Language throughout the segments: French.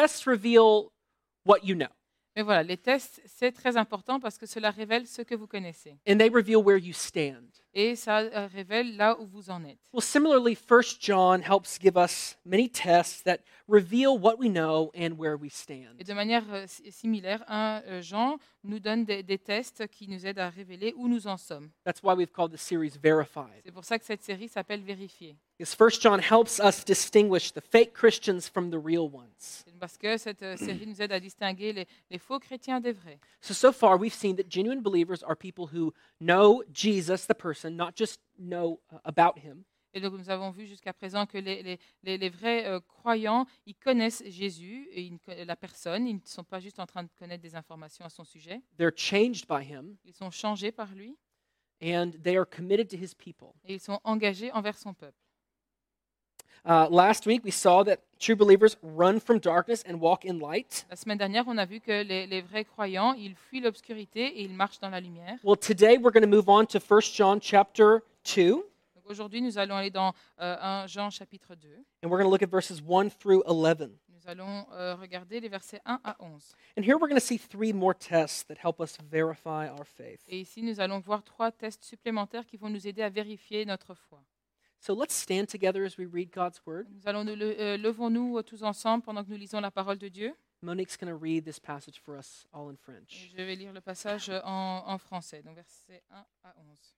tests reveal what you know, Mais voilà, les tests, c'est très important parce que cela révèle ce que vous connaissez. and they reveal where you stand. Et ça euh, révèle là où vous en êtes. Well, similarly, First John helps give us many tests that reveal what we know and where we Et stand. de manière euh, si- similaire, 1 Jean nous donne des, des tests qui nous aident à révéler où nous en sommes. That's why we've called the series Verified. C'est pour ça que cette série s'appelle Vérifier. Because First John helps us distinguish the fake Christians from the real ones. Parce que cette euh, série nous aide à distinguer les, les faux chrétiens des vrais. So so far we've seen that genuine believers are people who know Jesus the person, not just know uh, about him, Et donc nous avons vu jusqu'à présent que les, les- les- les vrais euh, croyants, ils connaissent Jésus et ils la personne, ils ne sont pas juste en train de connaître des informations à son sujet, they're changed by him, ils sont changés par lui and they are committed to his people. et ils sont engagés envers son peuple. Uh, last week we saw that true believers run from darkness and walk in light. La semaine dernière, on a vu que les, les vrais croyants, ils fuient l'obscurité et ils marchent dans la lumière. Well, today we're going to move on to 1 John chapter 2, Donc aujourd'hui, nous allons aller dans euh, 1 Jean chapitre 2. and we're going to look at verses 1 through 11. Nous allons euh, regarder les versets 1 à 11. And here we're going to see three more tests that help us verify our faith. Et ici, nous allons voir trois tests supplémentaires qui vont nous aider à vérifier notre foi. So let's stand together as we read God's word. Nous allons nous le- euh, levons-nous euh, tous ensemble pendant que nous lisons la parole de Dieu. Monique's going to read this passage for us all in Et French. je vais lire le passage euh, en, en français, donc versets 1 à 11.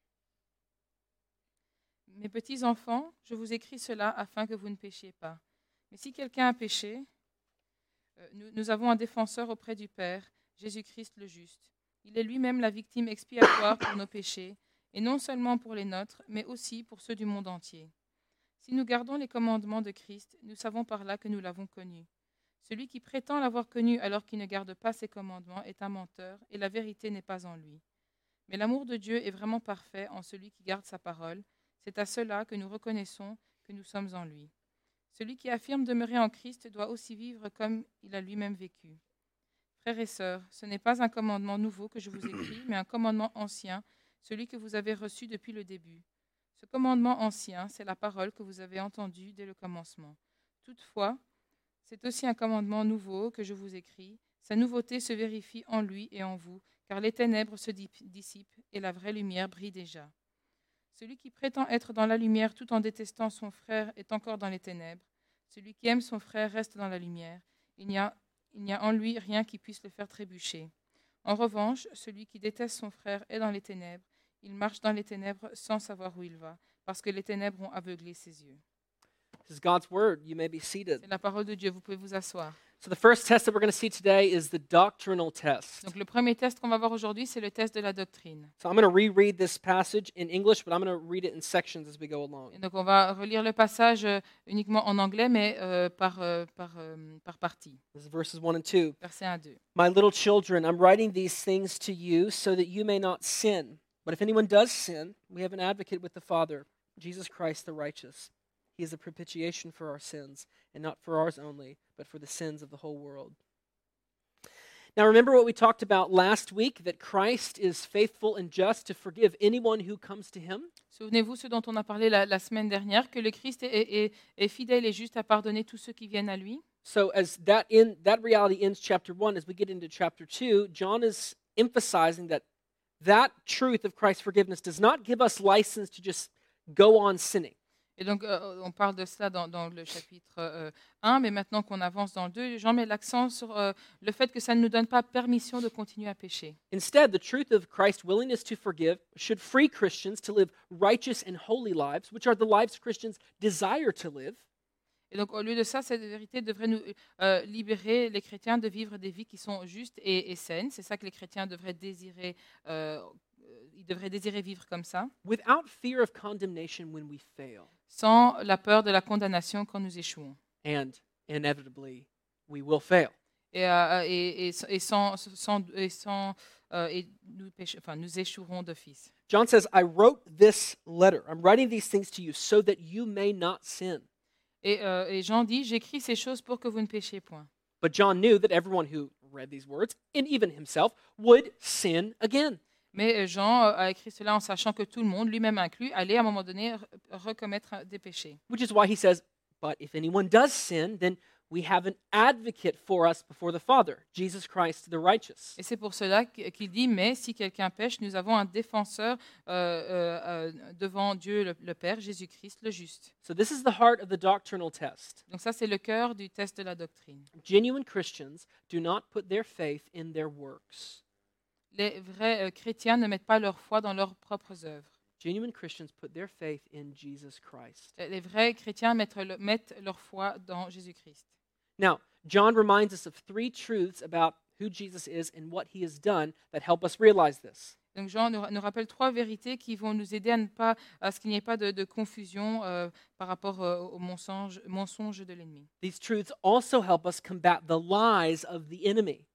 Mes petits enfants, je vous écris cela afin que vous ne péchiez pas. Mais si quelqu'un a péché, euh, nous, nous avons un défenseur auprès du Père, Jésus-Christ le juste. Il est lui-même la victime expiatoire pour nos péchés, et non seulement pour les nôtres, mais aussi pour ceux du monde entier. Si nous gardons les commandements de Christ, nous savons par là que nous l'avons connu. Celui qui prétend l'avoir connu alors qu'il ne garde pas ses commandements est un menteur, et la vérité n'est pas en lui. Mais l'amour de Dieu est vraiment parfait en celui qui garde sa parole. C'est à cela que nous reconnaissons que nous sommes en lui. Celui qui affirme demeurer en Christ doit aussi vivre comme il a lui-même vécu. Frères et sœurs, ce n'est pas un commandement nouveau que je vous écris, mais un commandement ancien, celui que vous avez reçu depuis le début. Ce commandement ancien, c'est la parole que vous avez entendue dès le commencement. Toutefois, c'est aussi un commandement nouveau que je vous écris. Sa nouveauté se vérifie en lui et en vous, car les ténèbres se dissipent et la vraie lumière brille déjà. Celui qui prétend être dans la lumière tout en détestant son frère est encore dans les ténèbres. Celui qui aime son frère reste dans la lumière. Il n'y a en lui rien qui puisse le faire trébucher. En revanche, celui qui déteste son frère est dans les ténèbres. Il marche dans les ténèbres sans savoir où il va, parce que les ténèbres ont aveuglé ses yeux. C'est la parole de Dieu, vous pouvez vous asseoir. So, the first test that we're going to see today is the doctrinal test. Donc le premier test qu'on va voir aujourd'hui, c'est le test de la doctrine. So, I'm going to reread this passage in English, but I'm going to read it in sections as we go along. Et donc on va relire le passage euh, uniquement en anglais, mais euh, par, euh, par, euh, par partie. This is verses 1 and 2. Verset 1 2. My little children, I'm writing these things to you so that you may not sin. But if anyone does sin, we have an advocate with the Father, Jesus Christ the righteous. He is a propitiation for our sins, and not for ours only, but for the sins of the whole world. Now, remember what we talked about last week that Christ is faithful and just to forgive anyone who comes to him? Souvenez-vous ce dont on a parlé la, la semaine dernière, que le Christ est, est- est fidèle et juste à pardonner tous ceux qui viennent à lui. So as that in that reality ends chapter 1 as we get into chapter 2 John is emphasizing that that truth of Christ's forgiveness does not give us license to just go on sinning. Et donc euh, on parle de cela dans, dans le chapitre euh, 1, mais maintenant qu'on avance dans le 2, Jean met l'accent sur euh, le fait que ça ne nous donne pas permission de continuer à pécher. Instead, the truth of Christ's willingness to forgive should free Christians to live righteous and holy lives, which are the lives Christians desire to live. Et donc, au lieu de ça, cette vérité devrait nous euh, libérer les chrétiens de vivre des vies qui sont justes et, et saines. C'est ça que les chrétiens devraient désirer. euh, euh, ils devraient désirer vivre comme ça, without fear of condemnation when we fail. sans la peur de la condamnation quand nous échouons. And inevitably, we will fail. Et, euh, euh et- et- et sans, sans- et sans- euh, et nous, péche- enfin, nous échouerons d'office. John says, I wrote this letter. I'm writing these things to you so that you may not sin. Et, euh, et Jean dit J'écris ces choses pour que vous ne péchiez point. But John knew that everyone who read these words, and even himself, would sin again. Mais euh, Jean euh, a écrit cela en sachant que tout le monde, lui-même inclus, allait à un moment donné re- recommettre des péchés. Which is why he says, But if anyone does sin, then we have an advocate for us before the Father, Jesus Christ the righteous. Et c'est pour cela qu- qu'il dit, mais si quelqu'un pêche, nous avons un défenseur euh, euh, euh, devant Dieu le, le Père, Jésus-Christ, le juste. So, this is the heart of the doctrinal test. Donc ça, c'est le cœur du test de la doctrine. Genuine Christians do not put their faith in their works. Les vrais euh, chrétiens ne mettent pas leur foi dans leurs propres œuvres. Genuine Christians put their faith in Jesus Christ. Les les vrais chrétiens mettent, mettent leur foi dans Jésus-Christ. Now, John reminds us of three truths about who Jesus is and what he has done that help us realize this. Donc Jean nous, nous rappelle trois vérités qui vont nous aider à ne pas à ce qu'il n'y ait pas de, de confusion euh, par rapport euh, au mensonge, mensonge de l'ennemi. These truths also help us combat the lies of the enemy.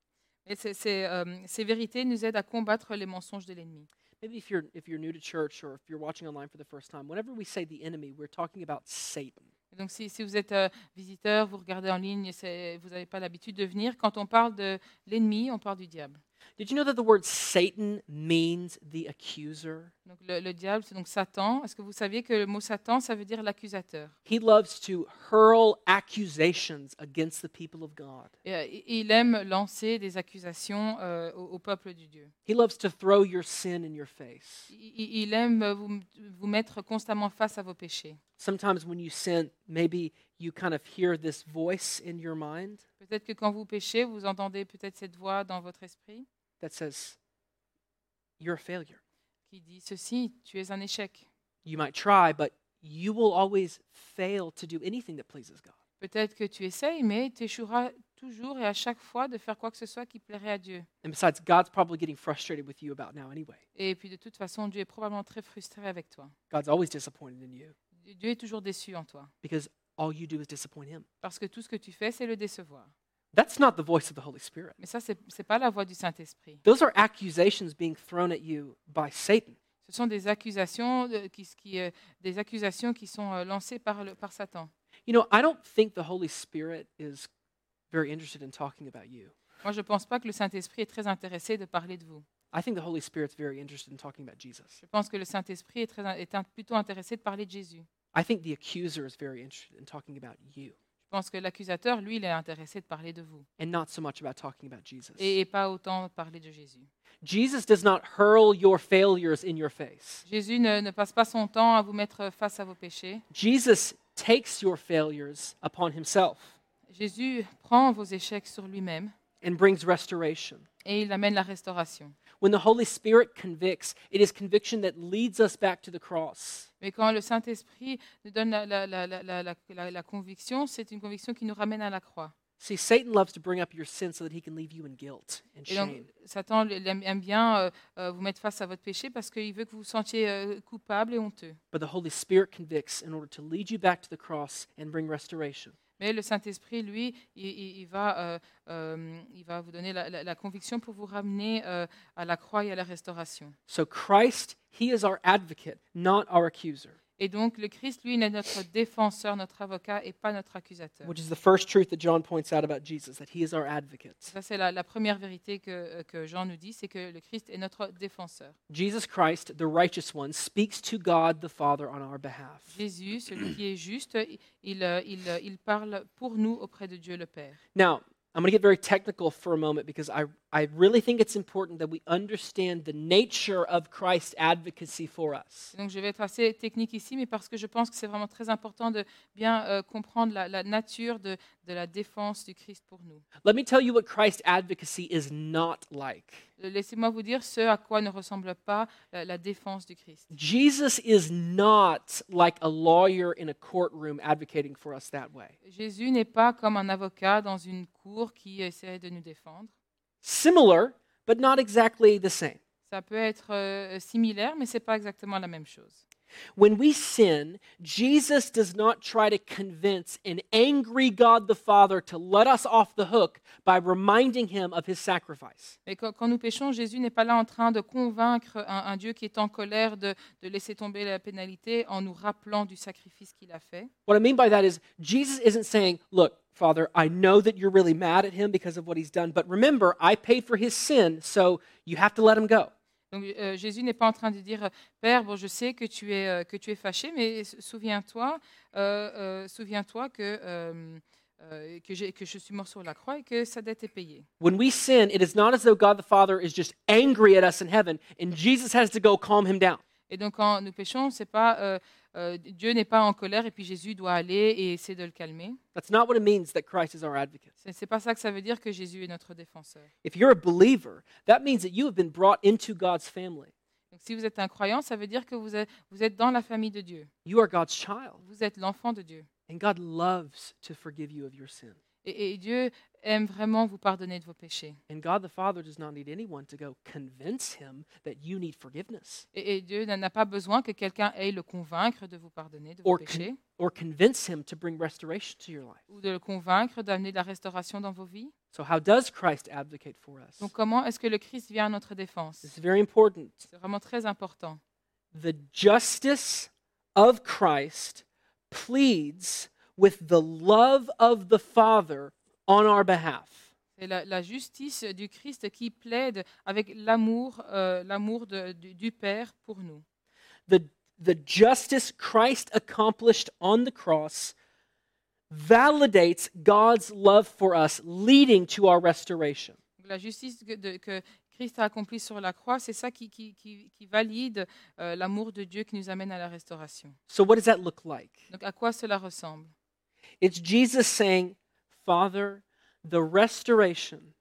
Et ces, ces, euh, ces vérités nous aident à combattre les mensonges de l'ennemi. Maybe if you're if you're new to church or if you're watching online for the first time, whenever we say the enemy, we're talking about Satan. Et Donc si, si vous êtes euh, visiteur, vous regardez en ligne, c'est- vous n'avez pas l'habitude de venir, quand on parle de l'ennemi, on parle du diable. Did you know that the word Satan means the accuser? Donc le, le diable, c'est donc Satan. Est-ce que vous saviez que le mot Satan, ça veut dire l'accusateur? He loves to hurl accusations against the people of God. Et, euh, il- aime lancer des accusations euh, au, au peuple du Dieu. He loves to throw your sin in your face. Il, il- il aime vous, vous mettre constamment face à vos péchés. Sometimes when you sin, maybe you kind of hear this voice in your mind Peut-être que quand vous péchez, vous entendez peut-être cette voix dans votre esprit that says, You're a failure. qui dit ceci, tu es un échec. You might try, but you will always fail to do anything that pleases God. Peut-être que tu essayes, mais tu échoueras toujours et à chaque fois de faire quoi que ce soit qui plairait à Dieu. And besides, God's probably getting frustrated with you about now anyway. Et puis de toute façon, Dieu est probablement très frustré avec toi. God's always disappointed in you Dieu est toujours déçu en toi. because all you do is disappoint Him. Parce que tout ce que tu fais, c'est le décevoir. That's not the voice of the Holy Spirit. Mais ça, ce n'est pas la voix du Saint-Esprit. Those are accusations being thrown at you by Satan. Ce sont des accusations, euh, qui, qui, euh, des accusations qui sont euh, lancées par, le, par Satan. You know, I don't think the Holy Spirit is very interested in talking about you. Moi, je ne pense pas que le Saint-Esprit est très intéressé de parler de vous. I think the Holy Spirit's very interested in talking about Jesus. Je pense que le Saint-Esprit est, très, est un- plutôt intéressé de parler de Jésus. I think the accuser is very interested in talking about you Je pense que l'accusateur, lui, il est intéressé de parler de vous. and not so much about talking about Jesus. Et, et pas autant parler de Jésus. Jesus does not hurl your failures in your face. Jésus ne, ne passe pas son temps à vous mettre face à vos péchés. Jesus takes your failures upon himself Jésus prend vos échecs sur lui-même and brings restoration. et il amène la restauration. When the Holy Spirit convicts, it is conviction that leads us back to the cross. Mais quand le Saint-Esprit nous donne la, la- la- la- conviction, c'est une conviction qui nous ramène à la croix. See, Satan loves to bring up your sin so that he can leave you in guilt and Et donc, shame. Satan aime bien euh, euh, vous mettre face à votre péché parce qu'il veut que vous vous sentiez euh, coupable et honteux. But the Holy Spirit convicts in order to lead you back to the cross and bring restoration. Mais le Saint-Esprit, lui, il, va, euh, euh, il va vous donner la conviction pour vous ramener euh, à la croix et à la restauration. So Christ, he is our advocate, not our accuser, Et donc, le Christ, lui, est notre défenseur, notre avocat et pas notre accusateur. which is the first truth that John points out about Jesus, that he is our advocate. Ça, c'est la, la première vérité que, euh, que Jean nous dit, c'est que le Christ est notre défenseur. Jesus Christ, the righteous one, speaks to God the Father on our behalf. Jésus, celui qui est juste, il, euh, il, euh, il parle pour nous auprès de Dieu le Père. Now, I'm going to get very technical for a moment because I, I really think it's important that we understand the nature of Christ's advocacy for us. Donc, je vais être assez technique ici, mais parce que je pense que c'est vraiment très important de bien euh, comprendre la, la nature de, de la défense du Christ pour nous. Let me tell you what Christ's advocacy is not like. Euh, Laissez-moi vous dire ce à quoi ne ressemble pas la, la défense du Christ. Jesus is not like a lawyer in a courtroom advocating for us that way. Jésus n'est pas comme un avocat dans une cour qui essaie de nous défendre. Similar, but not exactly the same. Ça peut être euh, similaire, mais ce n'est pas exactement la même chose. When we sin, Jesus does not try to convince an angry God the Father to let us off the hook by reminding him of his sacrifice. Mais quand, nous péchons, Jésus n'est pas là en train de convaincre un, un Dieu qui est en colère de, de laisser tomber la pénalité en nous rappelant du sacrifice qu'il a fait. What I mean by that is, Jesus isn't saying, Look, Father, I know that you're really mad at him because of what he's done, but remember, I paid for his sin, so you have to let him go. Donc euh, Jésus n'est pas en train de dire Père, bon, je sais que tu es, euh, que tu es fâché, mais souviens-toi, euh, euh, souviens-toi que euh, euh, que, j'ai- que je suis mort sur la croix et que sa dette est payée. When we sin, it is not as though God the Father is just angry at us in heaven and Jesus has to go calm him down. Et donc quand nous péchons, c'est pas euh, Dieu n'est pas en colère et puis Jésus doit aller et essayer de le calmer. That's not what it means that Christ is our advocate. C'est c'est pas ça que ça veut dire que Jésus est notre défenseur. If you're a believer, that means that you have been brought into God's family. Donc si vous êtes un croyant, ça veut dire que vous êtes, vous êtes dans la famille de Dieu. You are God's child, Vous êtes l'enfant de Dieu. and God loves to forgive you of your sin. Et, et Dieu aime vraiment vous pardonner de vos péchés. And God the Father does not need anyone to go convince him that you need forgiveness Et, et Dieu n'a pas besoin que quelqu'un aille le convaincre de vous pardonner de vos or, con- péchés or convince him to bring restoration to your life. ou de le convaincre d'amener de la restauration dans vos vies. So, how does Christ advocate for us? Donc comment est-ce que le Christ vient à notre défense? This is very important. C'est vraiment très important. The justice of Christ pleads with the love of the Father on our behalf. C'est la, la justice du Christ qui plaide avec l'amour euh, l'amour de- du, du Père pour nous. The, the justice Christ accomplished on the cross validates God's love for us, leading to our restoration. La justice que, de- que Christ a accomplie sur la croix, c'est ça qui, qui- qui- qui valide euh, l'amour de Dieu qui nous amène à la restauration. So, what does that look like? Donc à quoi cela ressemble It's Jesus saying, Father, the restoration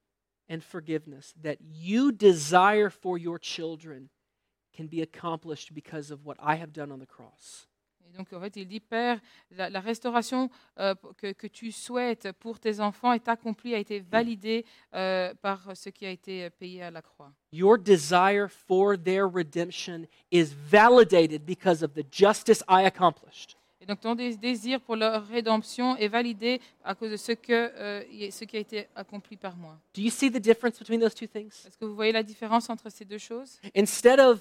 and forgiveness that you desire for your children can be accomplished because of what I have done on the cross. Et donc, en fait, il dit, Père, la, la restauration euh, que, que tu souhaites pour tes enfants est accomplie, a été validée euh, par ce qui a été euh, payé à la croix. Your desire for their redemption is validated because of the justice I accomplished. Et donc, ton dé- désir pour leur rédemption est validé à cause de ce, que, euh, ce qui a été accompli par moi. Do you see the difference between those two things? Est-ce que vous voyez la différence entre ces deux choses? Instead of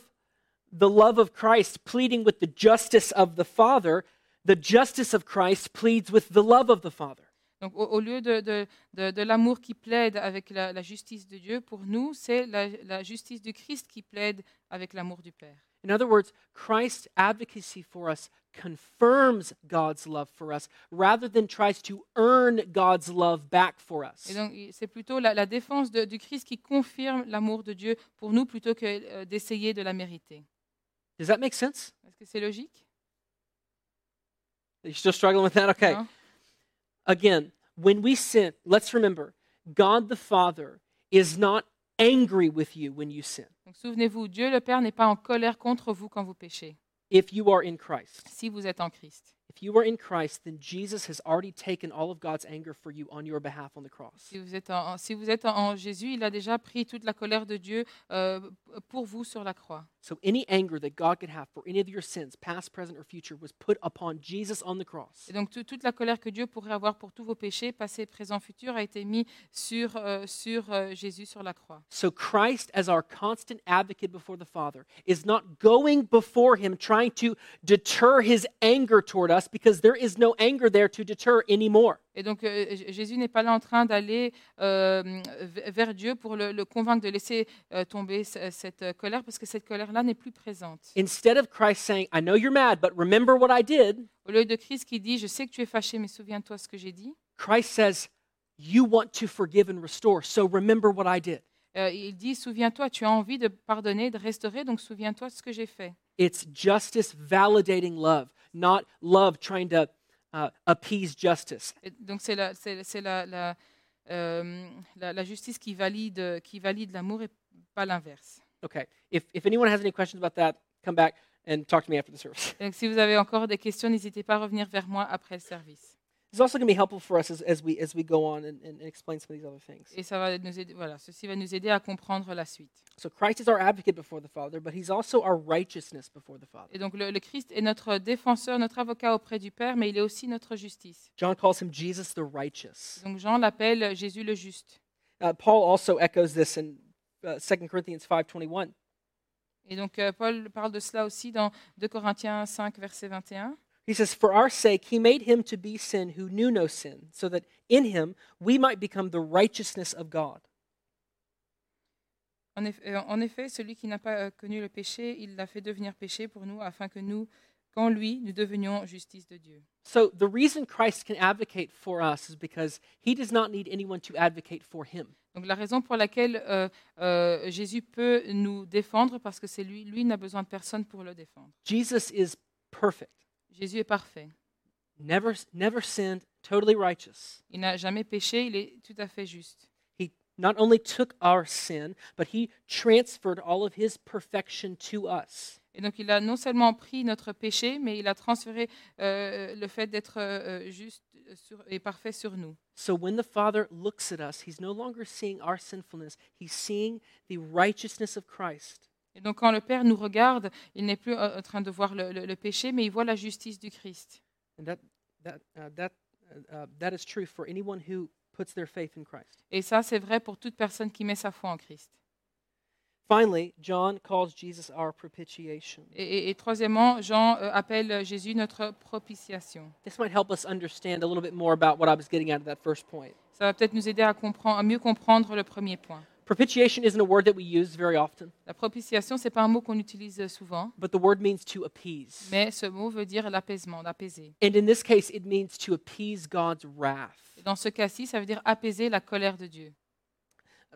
the love of Christ pleading with the justice of the Father, the justice of Christ pleads with the love of the Father. Donc, au, au lieu de, de- de- de l'amour qui plaide avec la, la justice de Dieu, pour nous, c'est la, la justice du Christ qui plaide avec l'amour du Père. In other words, Christ's advocacy for us confirms God's love for us rather than tries to earn God's love back for us. Et donc, c'est plutôt la, la défense de- du Christ qui confirme l'amour de Dieu pour nous plutôt que euh, d'essayer de la mériter. Does that make sense? Est-ce que c'est logique? Are you still struggling with that? Okay. Non Again, when we sin, let's remember God the Father is not angry with you when you sin Donc, souvenez-vous, Dieu le Père n'est pas en colère contre vous quand vous péchez, if you are in Christ. si vous êtes en Christ. If you are in Christ, then Jesus has already taken all of God's anger for you on your behalf on the cross. Si vous êtes en, si vous êtes en Jésus, il a déjà pris toute la colère de Dieu euh, pour vous sur la croix. So any anger that God could have for any of your sins, past, present, or future, was put upon Jesus on the cross. Et donc tout- toute la colère que Dieu pourrait avoir pour tous vos péchés, passés, présents, futurs, a été mis sur, euh, sur euh, Jésus sur la croix. So Christ, as our constant advocate before the Father, is not going before him trying to deter his anger toward us because there is no anger there to deter anymore. Et donc euh, Jésus n'est pas là en train d'aller euh, vers Dieu pour le, le convaincre de laisser euh, tomber cette colère, parce que cette colère-là n'est plus présente. Instead of Christ saying, I know you're mad, but remember what I did, Au lieu de Christ qui dit, je sais que tu es fâché, mais souviens-toi ce que j'ai dit, Christ says, You want to forgive and restore, so remember what I did. Euh, il dit, souviens-toi, tu as envie de pardonner, de restaurer, donc souviens-toi de ce que j'ai fait. It's justice validating love, not love trying to uh, appease justice. Et donc c'est la, c'est, la, la, euh, la- la justice qui valide, qui valide l'amour et pas l'inverse. Okay. If, if anyone has any questions about that, come back and talk to me after the service. Donc, si vous avez encore des questions, n'hésitez pas à revenir vers moi après le service. It's also going to be helpful for us as, as, we, as we go on and, and explain some of these other things. Et ça va nous aider, voilà, ceci va nous aider à comprendre la suite. So Christ is our advocate before the Father, but he's also our righteousness before the Father. Et donc le, le Christ est notre défenseur, notre avocat auprès du Père, mais il est aussi notre justice. John calls him Jesus the righteous. Donc Jean l'appelle Jésus le juste. Uh, Paul also echoes this in uh, 2 Corinthians 5.21. Et donc euh, Paul parle de cela aussi dans 2 Corinthiens 5, verset 21. He says, For our sake, he made him to be sin who knew no sin, so that in him we might become the righteousness of God. En effet, euh, en effet, celui qui n'a pas euh, connu le péché, il l'a fait devenir péché pour nous, afin que nous qu'en lui, nous devenions justice de Dieu. So the reason Christ can advocate for us is because he does not need anyone to advocate for him. Donc la raison pour laquelle euh, euh, Jésus peut nous défendre, parce que c'est lui, lui n'a besoin de personne pour le défendre. Jesus is perfect, Jésus est parfait. never never sinned, totally righteous. Il n'a jamais péché, il est tout à fait juste. He not only took our sin, but he transferred all of his perfection to us. Et donc il a non seulement pris notre péché, mais il a transféré euh, le fait d'être euh, juste sur- et parfait sur nous. So when the Father looks at us, he's no longer seeing our sinfulness, he's seeing the righteousness of Christ. Et donc quand le Père nous regarde, il n'est plus euh, en train de voir le, le- le péché, mais il voit la justice du Christ. Uh, uh, uh, Christ. Et ça, c'est vrai pour toute personne qui met sa foi en Christ. Finally, John calls Jesus our propitiation. Et, et- et troisièmement, Jean euh, appelle Jésus notre propitiation. This might help us understand a little bit more about what I was getting at at that first point. Ça va peut-être nous aider à, comprendre, à mieux comprendre le premier point. Propitiation isn't a word that we use very often, La propitiation, c'est pas un mot qu'on utilise souvent, but the word means to appease. mais ce mot veut dire l'apaisement, d'apaiser. And in this case, it means to appease God's wrath, Et dans ce cas-ci, ça veut dire apaiser la colère de Dieu.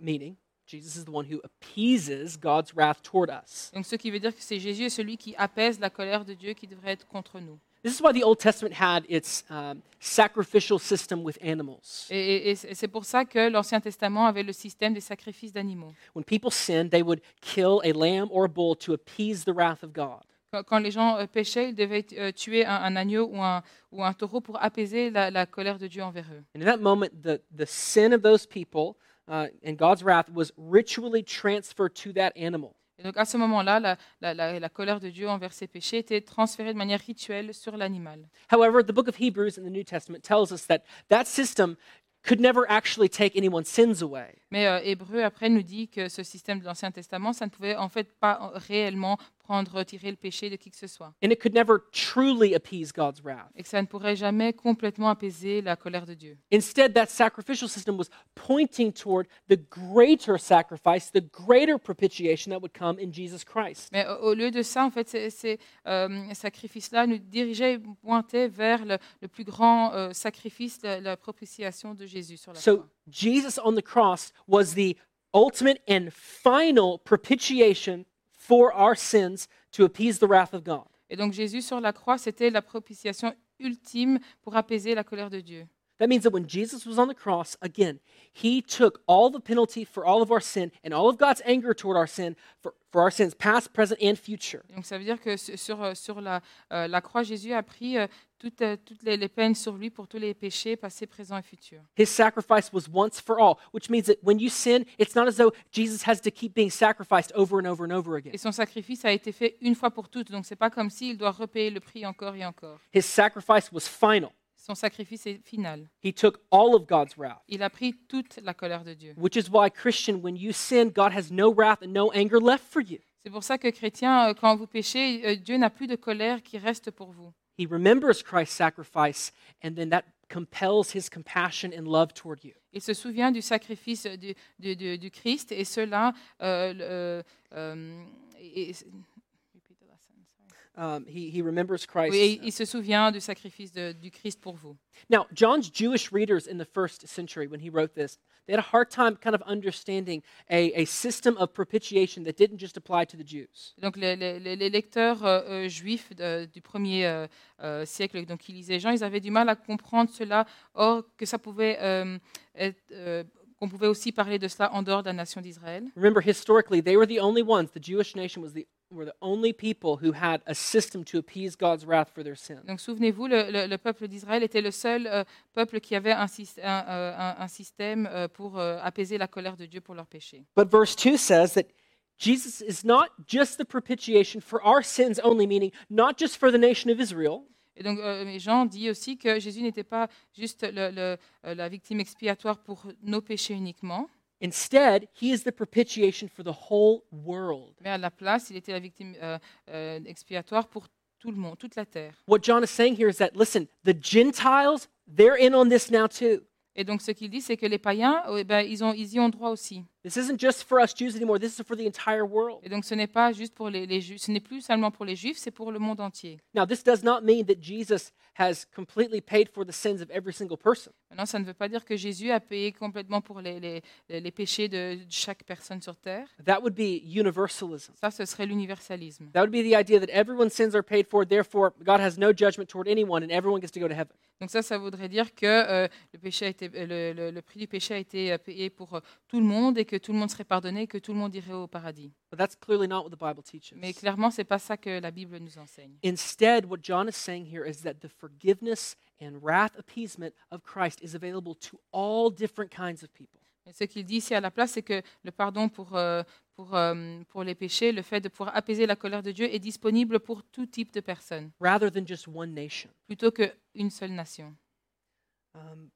meaning Jesus is the one who appeases God's wrath toward us. Donc ce qui veut dire que c'est Jésus est celui qui apaise la colère de Dieu qui devrait être contre nous. This is why the Old Testament had its um, sacrificial system with animals. Et, et- et c'est c'est pour ça que l'Ancien Testament avait le système des sacrifices d'animaux. When people sinned, they would kill a lamb or a bull to appease the wrath of God. Quand, quand les gens euh, péchaient, ils devaient euh, tuer un, un agneau ou un, ou un taureau pour apaiser la, la colère de Dieu envers eux. And in that moment, the, the sin of those people uh, and God's wrath was ritually transferred to that animal. Et donc à ce moment-là, la, la- la- la colère de Dieu envers ses péchés était transférée de manière rituelle sur l'animal. However, the book of Hebrews in the New Testament tells us that that system could never actually take anyone's sins away. Mais euh, Hébreu, après, nous dit que ce système de l'Ancien Testament, ça ne pouvait en fait pas euh, réellement prendre, retirer le péché de qui que ce soit. And it could never truly appease God's wrath. Et que ça ne pourrait jamais complètement apaiser la colère de Dieu. Instead, that sacrificial system was pointing toward the greater sacrifice, the greater propitiation that would come in Jesus Christ. Mais au au lieu de ça, en fait, ces, euh, sacrifices-là nous dirigeaient, pointaient vers le, le plus grand euh, sacrifice, la, la propitiation de Jésus sur la So, croix. Jesus on the cross was the ultimate and final propitiation for our sins to appease the wrath of God. Et donc Jésus sur la croix, c'était la propitiation ultime pour apaiser la colère de Dieu. That means that when Jesus was on the cross, again, he took all the penalty for all of our sin and all of God's anger toward our sin for, for our sins, past, present, and future. Donc ça veut dire que su- sur, euh, sur la, euh, la croix, Jésus a pris euh, toutes, euh, toutes les, les peines sur lui pour tous les péchés passés, présents et futurs. His sacrifice was once for all, which means that when you sin, it's not as though Jesus has to keep being sacrificed over and over and over again. Et son sacrifice a été fait une fois pour toutes. Donc c'est pas comme s'il doit repayer le prix encore et encore. His sacrifice was final. Son sacrifice est final. He took all of God's wrath, Il a pris toute la colère de Dieu. which is why, Christian, when you sin, God has no wrath and no anger left for you. C'est pour ça que chrétien, euh, quand vous péchez, euh, Dieu n'a plus de colère qui reste pour vous. He remembers Christ's sacrifice, and then that compels his compassion and love toward you. Il se souvient du sacrifice du, du- du- Christ et cela. euh, euh, euh, et- et- repeat the lesson, sorry. Um, he, he remembers Christ. Oui, il se souvient du sacrifice de- du Christ pour vous. Now, John's Jewish readers in the first century, when he wrote this, they had a hard time kind of understanding a, a system of propitiation that didn't just apply to the Jews. Donc les, les- les- lecteurs euh, euh, juifs de- du premier euh, euh, siècle, donc qui lisaient Jean, ils avaient du mal à comprendre cela, or que ça pouvait euh, être, euh, qu'on pouvait aussi parler de cela en dehors de la nation d'Israël. Remember, historically, they were the only ones, the Jewish nation was the, were the only people who had a system to appease God's wrath for their sin. Donc souvenez-vous, le, le- le peuple d'Israël était le seul euh, peuple qui avait un, un, euh, un- un système euh, pour euh, apaiser la colère de Dieu pour leurs péchés. But verse 2 says that Jesus is not just the propitiation for our sins only, meaning not just for the nation of Israel, Et donc euh, Jean dit aussi que Jésus n'était pas juste le- le- euh, la victime expiatoire pour nos péchés uniquement, Instead, he is the propitiation for the whole world. mais à la place, il était la victime euh, euh, expiatoire pour tout le monde, toute la terre. What John is saying here is that, listen, the Gentiles, they're in on this now too. Et donc ce qu'il dit, c'est que les païens, euh, eh ben, ils, ont, ils y ont droit aussi. This isn't just for us Jews anymore. This is for the entire world. Et donc ce n'est pas juste pour les, les Juifs, ce n'est plus seulement pour les Juifs, c'est pour le monde entier. Now, this does not mean that Jesus has completely paid for the sins of every single person. Maintenant, ça ne veut pas dire que Jésus a payé complètement pour les, les, les- les péchés de chaque personne sur terre. That would be universalism. Ça, ce serait l'universalisme. That would be the idea that everyone's sins are paid for, therefore, God has no judgment toward anyone and everyone gets to go to heaven. Donc ça, ça voudrait dire que euh, le, péché a été, euh, le, le- le prix du péché a été euh, payé pour tout le monde et que tout le monde serait pardonné et que tout le monde irait au paradis. But that's clearly not what the Bible teaches. Mais clairement, c'est pas ça que la Bible nous enseigne. Instead, what John is saying here is that the forgiveness and wrath appeasement of Christ is available to all different kinds of people. Et ce qu'il dit ici à la place, c'est que le pardon pour, euh, pour, euh, pour les péchés, le fait de pouvoir apaiser la colère de Dieu est disponible pour tout type de personnes, rather than just one nation. plutôt qu'une seule nation. Um,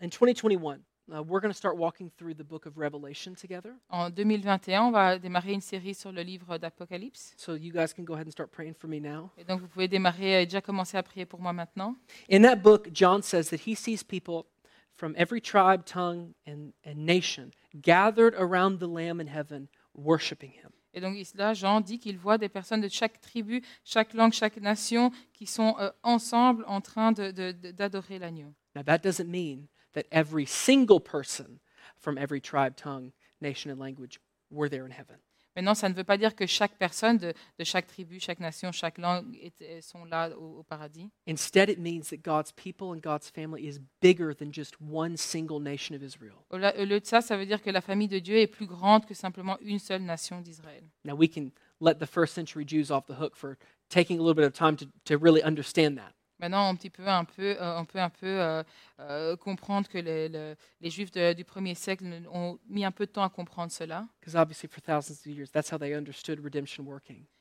in 2021, uh, we're going to start walking through the book of Revelation together. En 2021, on va démarrer une série sur le livre d'Apocalypse. So you guys can go ahead and start praying for me now. Et donc, vous pouvez démarrer et déjà commencer à prier pour moi maintenant. In that book, John says that he sees people from every tribe, tongue, and, and nation gathered around the Lamb in heaven, worshiping him. Et donc là, Jean dit qu'il voit des personnes de chaque tribu, chaque langue, chaque nation qui sont euh, ensemble en train de- de- de- d'adorer l'agneau. Now, that doesn't mean that every single person from every tribe, tongue, nation, and language were there in heaven. Maintenant, ça ne veut pas dire que chaque personne de, de chaque tribu, chaque nation, chaque langue est- sont là au, au paradis. Instead, it means that God's people and God's family is bigger than just one single nation of Israel. Au la- au lieu de ça, ça veut dire que la famille de Dieu est plus grande que simplement une seule nation d'Israël. Now, we can let the first century Jews off the hook for taking a little bit of time to, to really understand that. Maintenant, on petit peu, un peu, euh, on peut un peu euh, euh, comprendre que les, le- les Juifs de- du premier siècle ont mis un peu de temps à comprendre cela,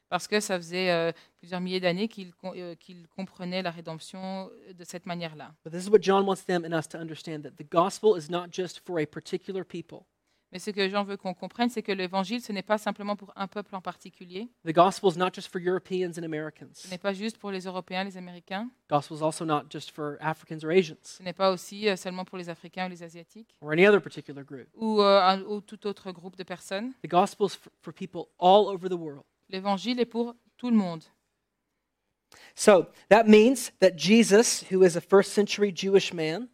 parce que ça faisait euh, plusieurs milliers d'années qu'ils euh, qu'ils comprenaient la rédemption de cette manière-là. But this is what John wants them and us to understand that the gospel is not just for a particular people. Mais ce que Jean veut qu'on comprenne, c'est que l'évangile, ce n'est pas simplement pour un peuple en particulier, The gospel is not just for Europeans and Americans. ce n'est pas juste pour les Européens, les Américains, The gospel is also not just for Africans or Asians ce n'est pas aussi euh, seulement pour les Africains ou les Asiatiques, or any other particular group. ou, euh, un- ou tout autre groupe de personnes. The gospel is for, for people all over the world. L'évangile est pour tout le monde. So that means that Jesus, who is a first century Jewish man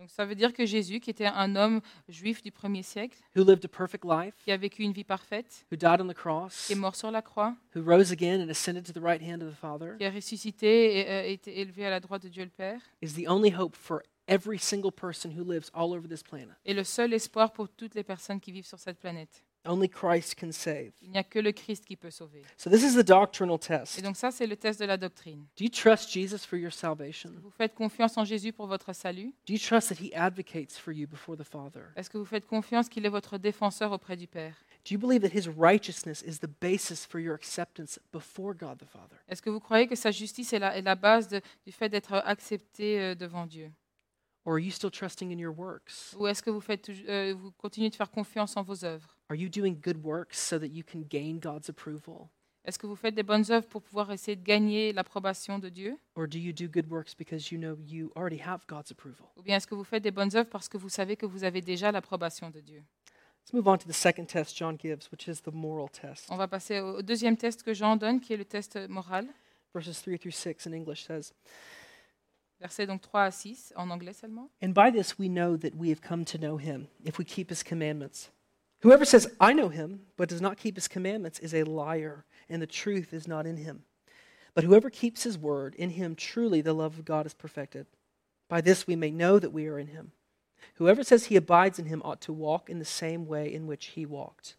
Donc ça veut dire que Jésus, qui était un homme juif du premier siècle, who lived a perfect life, qui a vécu une vie parfaite, who died on the cross, qui est mort sur la croix, who rose again and ascended to the right hand of the Father, qui a ressuscité et euh, été élevé à la droite de Dieu le Père, is the only hope for every single person who lives all over this planet. est le seul espoir pour toutes les personnes qui vivent sur cette planète. Only Christ can save. Il n'y a que le Christ qui peut sauver. So this is the doctrinal Et test. donc ça, c'est le test de la doctrine. Do you trust Jesus for your salvation? Vous faites confiance en Jésus pour votre salut? Do you trust that he advocates for you before the Father? Est-ce que vous faites confiance qu'il est votre défenseur auprès du Père? Do you believe that his righteousness is the basis for your acceptance before God the Father? Est-ce que vous croyez que sa justice est la, est la base de- du fait d'être accepté euh, devant Dieu? Or are you still trusting in your works? Ou est-ce que vous, faites, euh, vous continuez de faire confiance en vos œuvres? Are you doing good works so that you can gain God's approval? Est-ce que vous faites des bonnes œuvres pour pouvoir essayer de gagner l'approbation de Dieu? Or do you do good works because you know you already have God's approval? Ou bien est-ce que vous faites des bonnes œuvres parce que vous savez que vous avez déjà l'approbation de Dieu? Let's move on to the second test John gives, which is the moral test. On va passer au au deuxième test que Jean donne, qui est le test moral. Verses 3 through 6 in English says, Versets donc 3 à 6, en anglais seulement. And by this we know that we have come to know him, if we keep his commandments. Whoever says, I know him, but does not keep his commandments, is a liar, and the truth is not in him. But whoever keeps his word, in him truly the love of God is perfected. By this we may know that we are in him. Whoever says he abides in him ought to walk in the same way in which he walked.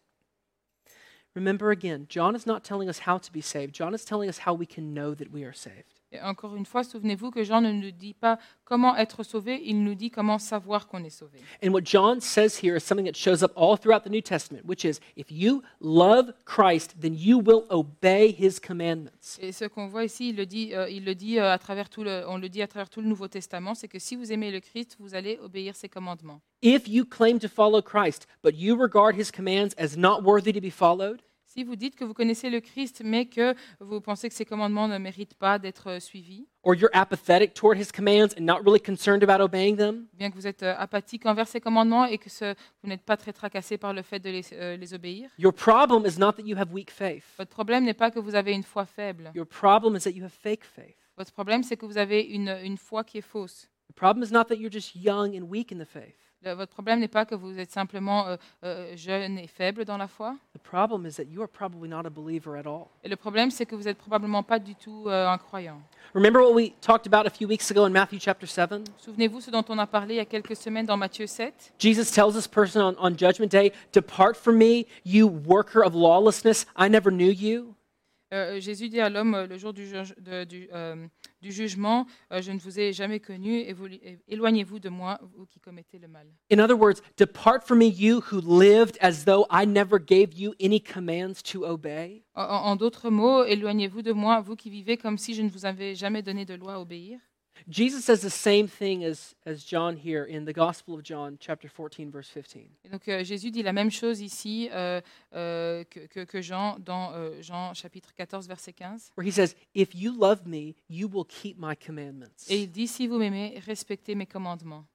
Remember again, John is not telling us how to be saved. John is telling us how we can know that we are saved. Et encore une fois, souvenez-vous que Jean ne nous dit pas comment être sauvé, il nous dit comment savoir qu'on est sauvé. And what John says here is something that shows up all throughout the New Testament, which is if you love Christ, then you will obey his commandments. Et ce qu'on voit ici, il le dit, euh, il le dit euh, à travers tout le, on le dit à travers tout le Nouveau Testament, c'est que si vous aimez le Christ, vous allez obéir ses commandements. If you claim to follow Christ, but you regard his commands as not worthy to be followed, Si vous dites que vous connaissez le Christ, mais que vous pensez que ses commandements ne méritent pas d'être euh, suivis, or you're apathetic toward his commands and not really concerned about obeying them, bien que vous êtes euh, apathique envers ses commandements et que ce- vous n'êtes pas très tracassé par le fait de les, euh, les obéir, your problem is not that you have weak faith. votre problème n'est pas que vous avez une foi faible. Your problem is that you have fake faith. Votre problème, c'est que vous avez une, une foi qui est fausse. The problem is not that you're just young and weak in the faith. Le- votre problème n'est pas que vous êtes simplement euh, euh, jeune et faible dans la foi? The problem is that you are probably not a believer at all. Et le problème, c'est que vous n'êtes probablement pas du tout euh, un croyant. Remember what we talked about a few weeks ago in Matthew chapter 7? Souvenez-vous ce dont on a parlé il y a quelques semaines dans Matthieu 7. Jesus tells this person on, on Judgment Day, Depart from me, you worker of lawlessness. I never knew you. Euh, Jésus dit à l'homme euh, le jour du, juge- de- du, euh, du jugement, euh, je ne vous ai jamais connu, et vous- et- éloignez-vous de moi, vous qui commettez le mal. In other words, depart from me, you who lived as though I never gave you any commands to obey. En d'autres mots, éloignez-vous de moi, vous qui vivez comme si je ne vous avais jamais donné de loi à obéir. Jesus says the same thing as, as John here in the Gospel of John, chapter 14, verse 15. Et donc euh, Jésus dit la même chose ici euh, euh, que, que- que Jean dans euh, Jean chapitre 14, verset 15. where he says, If you love me, you will keep my commandments. Et il dit, si vous m'aimez, respectez mes commandements.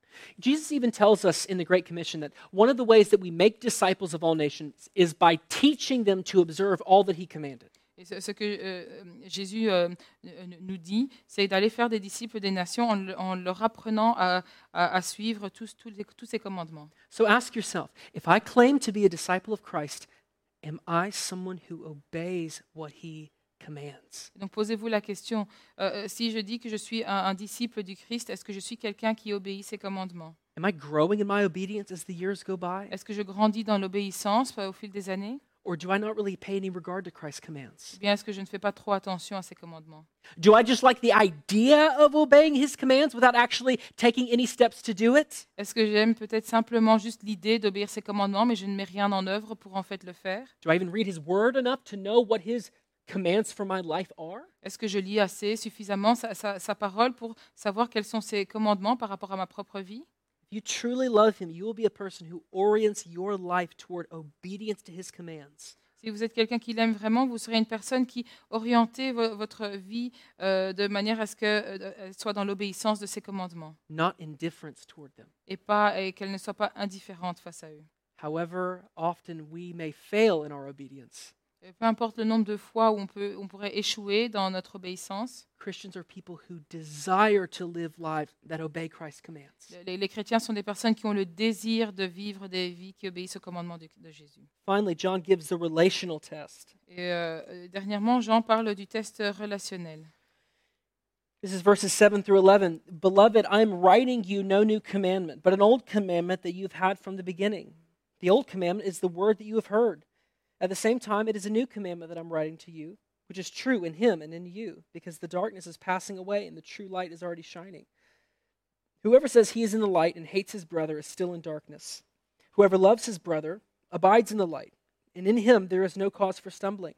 Jesus even tells us in the Great Commission that one of the ways that we make disciples of all nations is by teaching them to observe all that he commanded. Et ce, que euh, Jésus euh, euh, nous dit, c'est d'aller faire des disciples des nations en, le- en leur apprenant à, à- à suivre tous, tous, les- tous ces commandements. So ask yourself if I claim to be a disciple of Christ, am I someone who obeys what he commands? Donc posez-vous la question, euh, euh, si je dis que je suis un, un disciple du Christ, est-ce que je suis quelqu'un qui obéit ses commandements? Am I growing in my obedience as the years go by? Est-ce que je grandis dans l'obéissance euh, au fil des années? Or do I not really pay any regard to Christ's commands? Ou bien est-ce que je ne fais pas trop attention à ses commandements? Do I just like the idea of obeying his commands without actually taking any steps to do it? Est-ce que j'aime peut-être simplement juste l'idée d'obéir ses commandements, mais je ne mets rien en œuvre pour en fait le faire? Do I even read his word enough to know what his commands for my life are? Est-ce que je lis assez, suffisamment sa, sa- sa parole pour savoir quels sont ses commandements par rapport à ma propre vie? If you truly love him, you will be a person who orients your life toward obedience to his commands. Si vous êtes quelqu'un qui l'aime vraiment, vous serez une personne qui orientez vo- votre vie euh, de manière à ce qu'elle euh, soit dans l'obéissance de ses commandements not indifference toward them. et, pas, et qu'elle ne soit pas indifférente face à eux. However, often we may fail in our obedience. Et peu importe le nombre de fois où on, peut, on pourrait échouer dans notre obéissance, Christians are people who desire to live lives that obey Christ's commands. les, les chrétiens sont des personnes qui ont le désir de vivre des vies qui obéissent au commandement de, de Jésus. Finally, John gives the relational test. Et euh, euh, dernièrement, Jean parle du test relationnel. This is verses 7 through 11. Beloved, I am writing you no new commandment, but an old commandment that you've had from the beginning. The old commandment is the word that you have heard. At the same time, it is a new commandment that I'm writing to you, which is true in him and in you, because the darkness is passing away and the true light is already shining. Whoever says he is in the light and hates his brother is still in darkness. Whoever loves his brother abides in the light, and in him there is no cause for stumbling.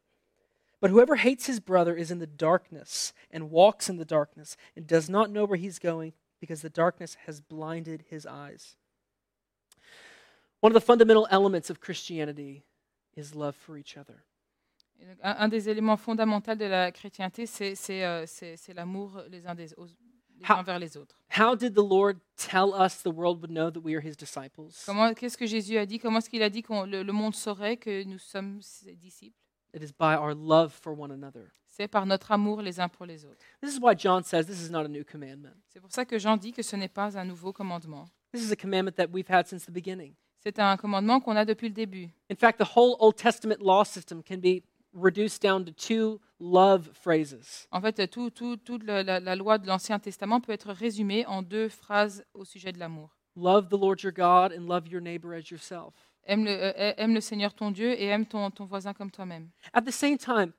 But whoever hates his brother is in the darkness and walks in the darkness and does not know where he's going because the darkness has blinded his eyes. One of the fundamental elements of Christianity is love for each other. Un, un des éléments fondamentaux de la chrétienté, c'est c'est, euh, l'amour les uns des aux- les Ha- uns vers les autres. How did the Lord tell us the world would know that we are his disciples? Comment, qu'est-ce que Jésus a dit Comment est-ce qu'il a dit que le, le monde saurait que nous sommes ses disciples It is by our love for one another. C'est par notre amour les uns pour les autres. This is why John says this is not a new commandment. C'est pour ça que Jean dit que ce n'est pas un nouveau commandement. This is a commandment that we've had since the beginning. C'est un commandement qu'on a depuis le début. In fact, the whole Old Testament law system can be reduced down to two love phrases. En fait, tout, tout- toute la, la- la loi de l'Ancien Testament peut être résumée en deux phrases au sujet de l'amour. Love the Lord your God and love your neighbor as yourself. Aime le, euh, aime le Seigneur ton Dieu et aime ton, ton voisin comme toi-même. At the same time,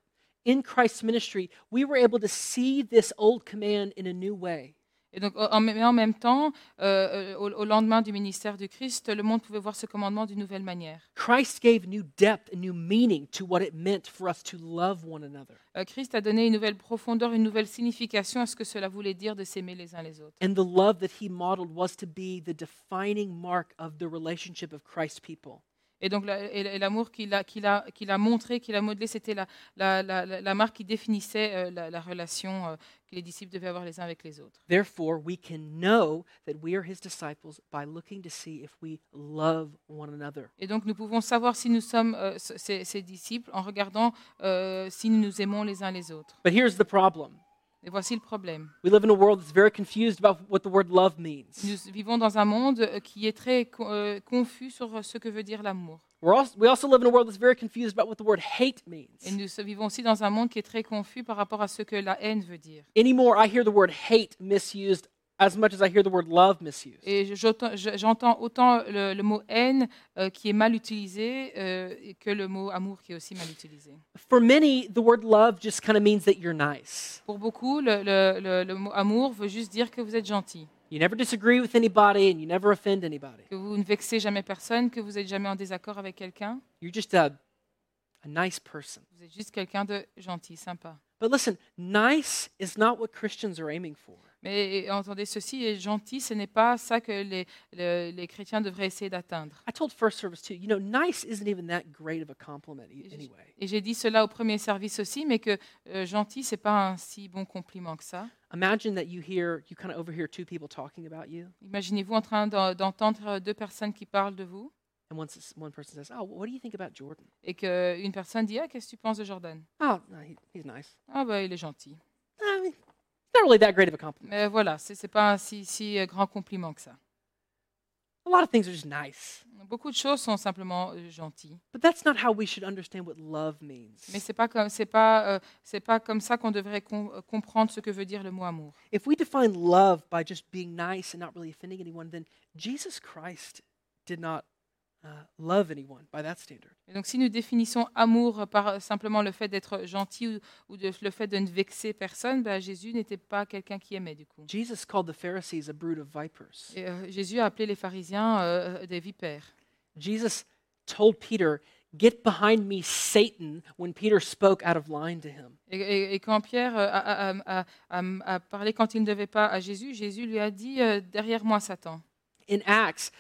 in Christ's ministry, we were able to see this old command in a new way. Et donc, en, mais en même temps, euh, euh, au, au lendemain du ministère du Christ, le monde pouvait voir ce commandement d'une nouvelle manière. Christ gave new depth and new meaning to what it meant for us to love one another. Euh, Christ a donné une nouvelle profondeur, une nouvelle signification à ce que cela voulait dire de s'aimer les uns les autres. And the love that he modeled was to be the defining mark of the relationship of Christ's people. Et donc l'amour qu'il a, qu'il a, qu'il a montré, qu'il a modelé, c'était la, la, la, la- la marque qui définissait euh, la, la relation euh, que les disciples devaient avoir les uns avec les autres. Therefore, we can know that we are his disciples by looking to see if we love one another. Et donc nous pouvons savoir si nous sommes euh, ses disciples en regardant euh, si nous nous aimons les uns les autres. But here's the problem Et voici le problème. we live in a world that's very confused about what the word love means. Nous vivons dans un monde euh, qui est très euh, confus sur ce que veut dire l'amour. We're also, we also live in a world that's very confused about what the word hate Et means. nous vivons aussi dans un monde qui est très confus par rapport à ce que la haine veut dire. Anymore, I hear the word hate misused as much as I hear the word love misused. Et je- j'entends je- j'entends autant le, le mot haine euh, qui est mal utilisé euh, que le mot amour qui est aussi mal utilisé. For many, the word love just kind of means that you're nice. Pour beaucoup, le, le- le- le mot amour veut juste dire que vous êtes gentil, You never disagree with anybody and you never offend anybody. que vous ne vexez jamais personne, que vous n'êtes jamais en désaccord avec quelqu'un. You're just a, a nice person. Vous êtes juste quelqu'un de gentil, sympa. But listen, nice is not what Christians are aiming for. Mais entendez ceci, et gentil, ce n'est pas ça que les, le- les chrétiens devraient essayer d'atteindre. I told first service too, you know, nice isn't even that great of a compliment e- anyway. Et j'ai dit cela au premier service aussi, mais que euh, gentil, c'est pas un si bon compliment que ça. Imagine that you hear, you kind of overhear two people talking about you, Imaginez-vous en train d'en- d'entendre deux personnes qui parlent de vous and one, s- one person says, Oh, what do you think about Jordan? et qu'une personne dit Ah, qu'est-ce que tu penses de Jordan? Oh, no, he, he's nice. Ah, bah, il est gentil. Not really that great of a compliment. Mais voilà, c'est pas un si, si euh, grand compliment que ça. A lot of things are just nice. Beaucoup de choses sont simplement euh, gentilles. But that's not how we should understand what love means. Mais c'est pas comme c'est pas euh, c'est pas comme ça qu'on devrait com- euh, comprendre ce que veut dire le mot amour. If we define love by just being nice and not really offending anyone, then Jesus Christ did not love anyone by that standard. Et donc si nous définissons amour par euh, simplement le fait d'être gentil ou, ou de, le fait de ne vexer personne, ben, Jésus n'était pas quelqu'un qui aimait du coup. Jesus called the Pharisees a brood of vipers. Et, euh, Jésus a appelé les pharisiens euh, des vipères. Jesus told Peter, Get behind me, Satan, when Peter spoke out of line to him. Et, et- et quand Pierre euh, a, a- a- a- a parlé quand il ne devait pas à Jésus, Jésus lui a dit euh, derrière moi Satan. In Acts,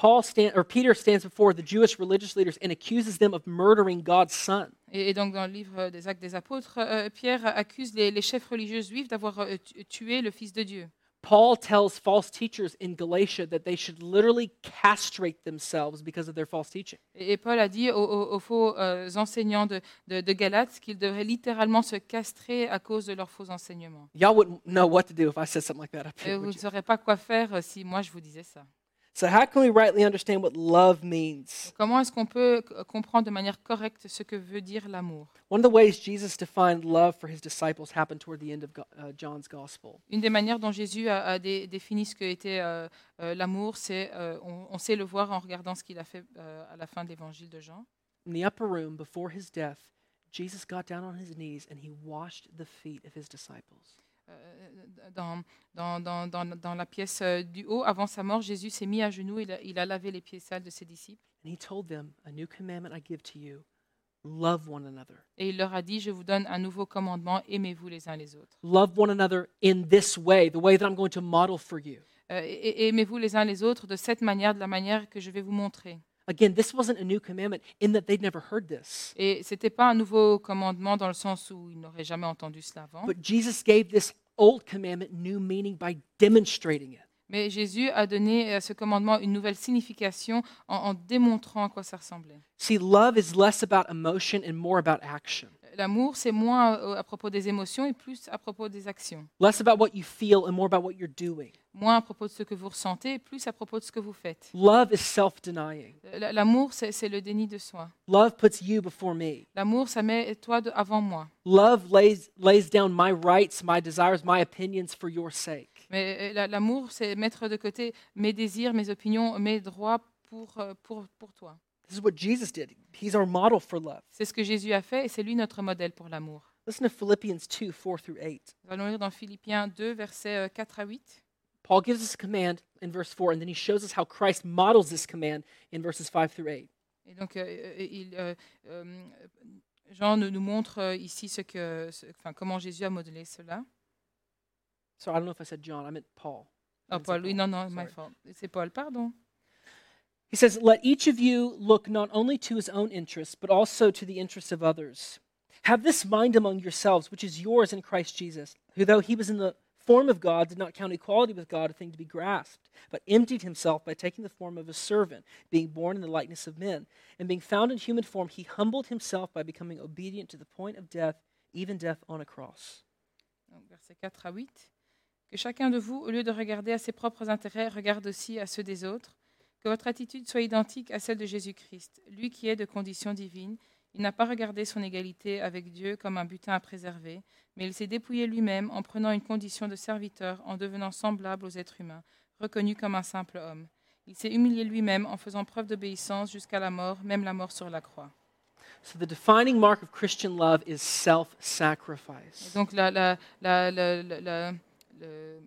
Paul stand, or Peter stands before the Jewish religious leaders and accuses them of murdering God's son. Et, donc dans le livre des Actes des Apôtres, euh, Pierre accuse les, les chefs religieux juifs d'avoir euh, tu- tué le Fils de Dieu. Paul tells false teachers in Galatia that they should literally castrate themselves because of their false teaching. Et, Paul a dit aux, aux- aux faux euh, enseignants de, de, de Galate qu'ils devraient littéralement se castrer à cause de leurs faux enseignements. Y'all wouldn't know what to do if I said something like that up Et here. vous ne saurez pas quoi faire euh, si moi je vous disais ça. So, how can we rightly understand what love means? Comment est-ce qu'on peut comprendre de manière correcte ce que veut dire l'amour One of the ways Jesus defined love for his disciples happened toward the end of uh, John's gospel. Une des manières dont Jésus a, a dé- défini ce que était euh, euh, l'amour, c'est euh, on, on sait le voir en regardant ce qu'il a fait euh, à la fin de l'évangile de Jean. In the upper room before his death, Jesus got down on his knees and he washed the feet of his disciples. Euh, dans, dans, dans, dans, dans la pièce euh, du haut, avant sa mort, Jésus s'est mis à genoux, il a, il a lavé les pieds sales de ses disciples And he told them, A new commandment I give to you love one another. et il leur a dit, je vous donne un nouveau commandement, aimez-vous les uns les autres. Love one another in this way, the way that I'm going to model for you. Euh, et- et aimez-vous les uns les autres de cette manière, de la manière que je vais vous montrer. Again, this wasn't a new commandment in that they'd never heard this. Et ce n'était pas un nouveau commandement dans le sens où ils n'auraient jamais entendu cela avant. But Jesus gave this old commandment new meaning by demonstrating it. Mais Jésus a donné à ce commandement une nouvelle signification en, en démontrant à quoi ça ressemblait. See, love is less about emotion and more about action. L'amour, c'est moins euh, à propos des émotions et plus à propos des actions. Less about what you feel and more about what you're doing. Moins à propos de ce que vous ressentez et plus à propos de ce que vous faites. Love is. L- L'amour, c'est le déni de soi. Love puts you before me. L'amour, ça met toi avant moi. Love lays, lays down my rights, my desires, my opinions for your sake. Mais euh, la- l'amour, c'est mettre de côté mes désirs, mes opinions, mes droits pour, euh, pour, pour toi. This is what Jesus did. He's our model for love. C'est ce que Jésus a fait et c'est lui notre modèle pour l'amour. Listen to Philippians 2 4 through 8. Nous allons lire dans Philippiens 2, versets euh, 4 à 8. Paul gives us a command in verse 4, and then he shows us how Christ models this command in verses 5 through 8. Et donc, euh, euh, il, euh, euh, Jean nous, montre euh, ici ce que, ce- enfin, comment Jésus a modelé cela. So I don't know if I said John, I meant Paul. I Oh, Paul, oui, non, non, my Sorry. fault. C'est Paul, pardon. He says, Let each of you look not only to his own interests, but also to the interests of others. Have this mind among yourselves, which is yours in Christ Jesus, who, though he was in the form of God, did not count equality with God a thing to be grasped, but emptied himself by taking the form of a servant, being born in the likeness of men. And being found in human form, he humbled himself by becoming obedient to the point of death, even death on a cross. Donc, versets 4 à 8. Que chacun de vous, au lieu de regarder à ses propres intérêts, regarde aussi à ceux des autres. Que votre attitude soit identique à celle de Jésus-Christ, lui qui est de condition divine. Il n'a pas regardé son égalité avec Dieu comme un butin à préserver, mais il s'est dépouillé lui-même en prenant une condition de serviteur, en devenant semblable aux êtres humains, reconnu comme un simple homme. Il s'est humilié lui-même en faisant preuve d'obéissance jusqu'à la mort, même la mort sur la croix. So, the defining mark of Christian love is self Et sacrifice. donc la- la- la- la- la- la- le-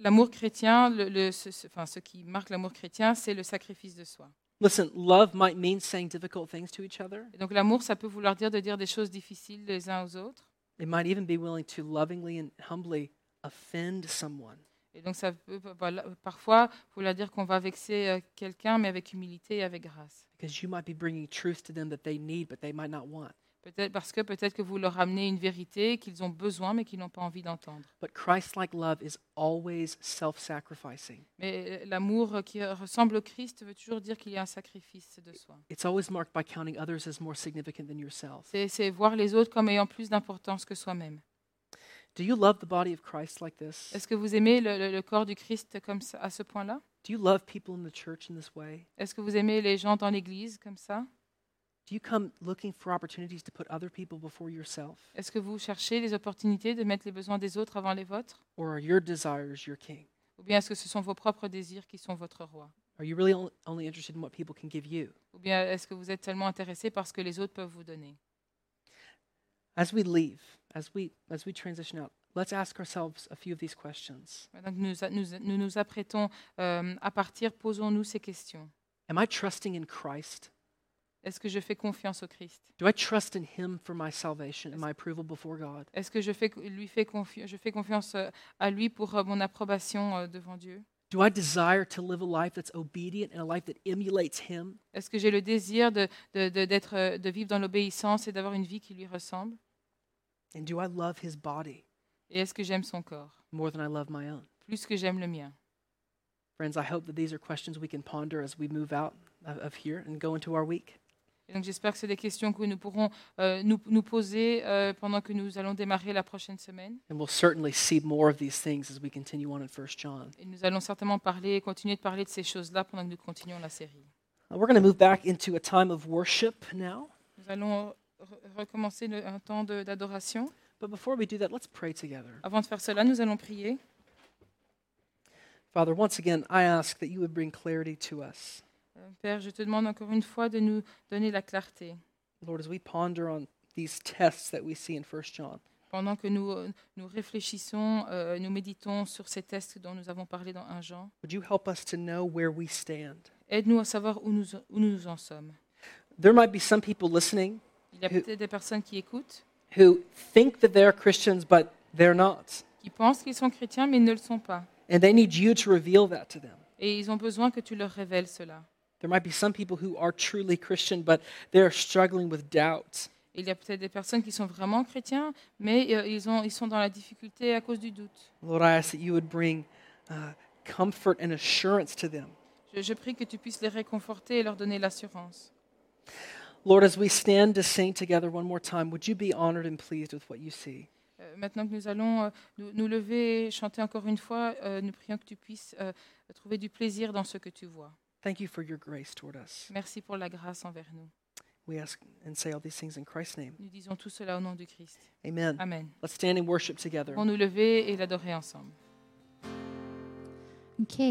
l'amour chrétien, le- le- ce, ce- enfin, ce qui marque l'amour chrétien, c'est le sacrifice de soi. Listen, love might mean saying difficult things to each other. Et donc l'amour, ça peut vouloir dire de dire des choses difficiles les uns aux autres. It might even be willing to lovingly and humbly offend someone. Et donc ça peut voilà, parfois vouloir dire qu'on va vexer euh, quelqu'un, mais avec humilité et avec grâce. because you might be bringing truth to them that they need but they might not want. Peut-être parce que peut-être que vous leur amenez une vérité qu'ils ont besoin, mais qu'ils n'ont pas envie d'entendre. But Christ-like love is always self-sacrificing. Mais euh, l'amour qui ressemble au Christ veut toujours dire qu'il y a un sacrifice de soi. It's always marked by counting others as more significant than yourself. C'est c'est voir les autres comme ayant plus d'importance que soi-même. Do you love the body of Christ like this? Est-ce que vous aimez le, le- le corps du Christ comme ça, à ce point-là? Do you love people in the church in this way? Est-ce que vous aimez les gens dans l'Église comme ça? Est-ce que vous cherchez les opportunités de mettre les besoins des autres avant les vôtres? Or are your desires your king? Ou bien est-ce que ce sont vos propres désirs qui sont votre roi? Are you really on- only interested in what people can give you? Ou bien est-ce que vous êtes tellement intéressé par ce que les autres peuvent vous donner? As we leave, as we as we transition out, let's ask ourselves a few of these questions. Nous nous apprêtons euh, à partir, posons-nous ces questions. Am I trusting in Christ? Est-ce que je fais confiance au Christ? Do I trust in him for my salvation and my approval before God? Est-ce que je fais, lui fais, je fais confiance euh, à lui pour euh, mon approbation euh, devant Dieu? Do I desire to live a life that's obedient and a life that emulates him? Est-ce que j'ai le désir de, de, de- d'être, de vivre dans l'obéissance et d'avoir une vie qui lui ressemble? And do I love his body Et est-ce que j'aime son corps? more than I love my own? plus que j'aime le mien Friends, I hope that these are questions we can ponder as we move out of here and go into our week. Et donc j'espère que c'est des questions que nous pourrons euh, nous, nous poser euh, pendant que nous allons démarrer la prochaine semaine. And we'll certainly see more of these things as we continue on in 1 John. Et nous allons certainement parler, continuer de parler de ces choses-là pendant que nous continuons la série. We're going to move back into a time of worship now. Nous allons re- recommencer le- un temps d'adoration. But before we do that, let's pray together. Avant de faire cela, nous allons prier. Father, once again, I ask that you would bring clarity to us. Euh, Père, je te demande encore une fois de nous donner la clarté. Lord, as we ponder on these tests that we see in 1 John, Pendant que nous, euh, nous réfléchissons, euh, nous méditons sur ces tests dont nous avons parlé dans 1 Jean, would you help us to know where we stand? aide-nous à savoir où nous, où nous en sommes. There might be some people listening Il y a peut-être des personnes qui écoutent, who think that they're Christians, but they're not. qui pensent qu'ils sont chrétiens, mais ils ne le sont pas. And they need you to reveal that to them. Et ils ont besoin que tu leur révèles cela. There might be some people who are truly Christian, but they're struggling with doubt. Il y a peut-être des personnes qui sont vraiment chrétiens, mais euh, ils, ont, ils sont dans la difficulté à cause du doute. Lord, I ask that you would bring uh, comfort and assurance to them. Je, je prie que tu puisses les réconforter et leur donner l'assurance. Lord, as we stand to sing together one more time, would you be honored and pleased with what you see? Euh, maintenant que nous allons euh, nous, nous lever et chanter encore une fois, euh, nous prions que tu puisses euh, trouver du plaisir dans ce que tu vois. Thank you for your grace toward us. Merci pour la grâce envers nous. We ask and say all these things in Christ's name. Nous disons tout cela au nom du Christ. Amen. Amen. Let's stand and worship together. Pour nous lever et l'adorer ensemble. Okay.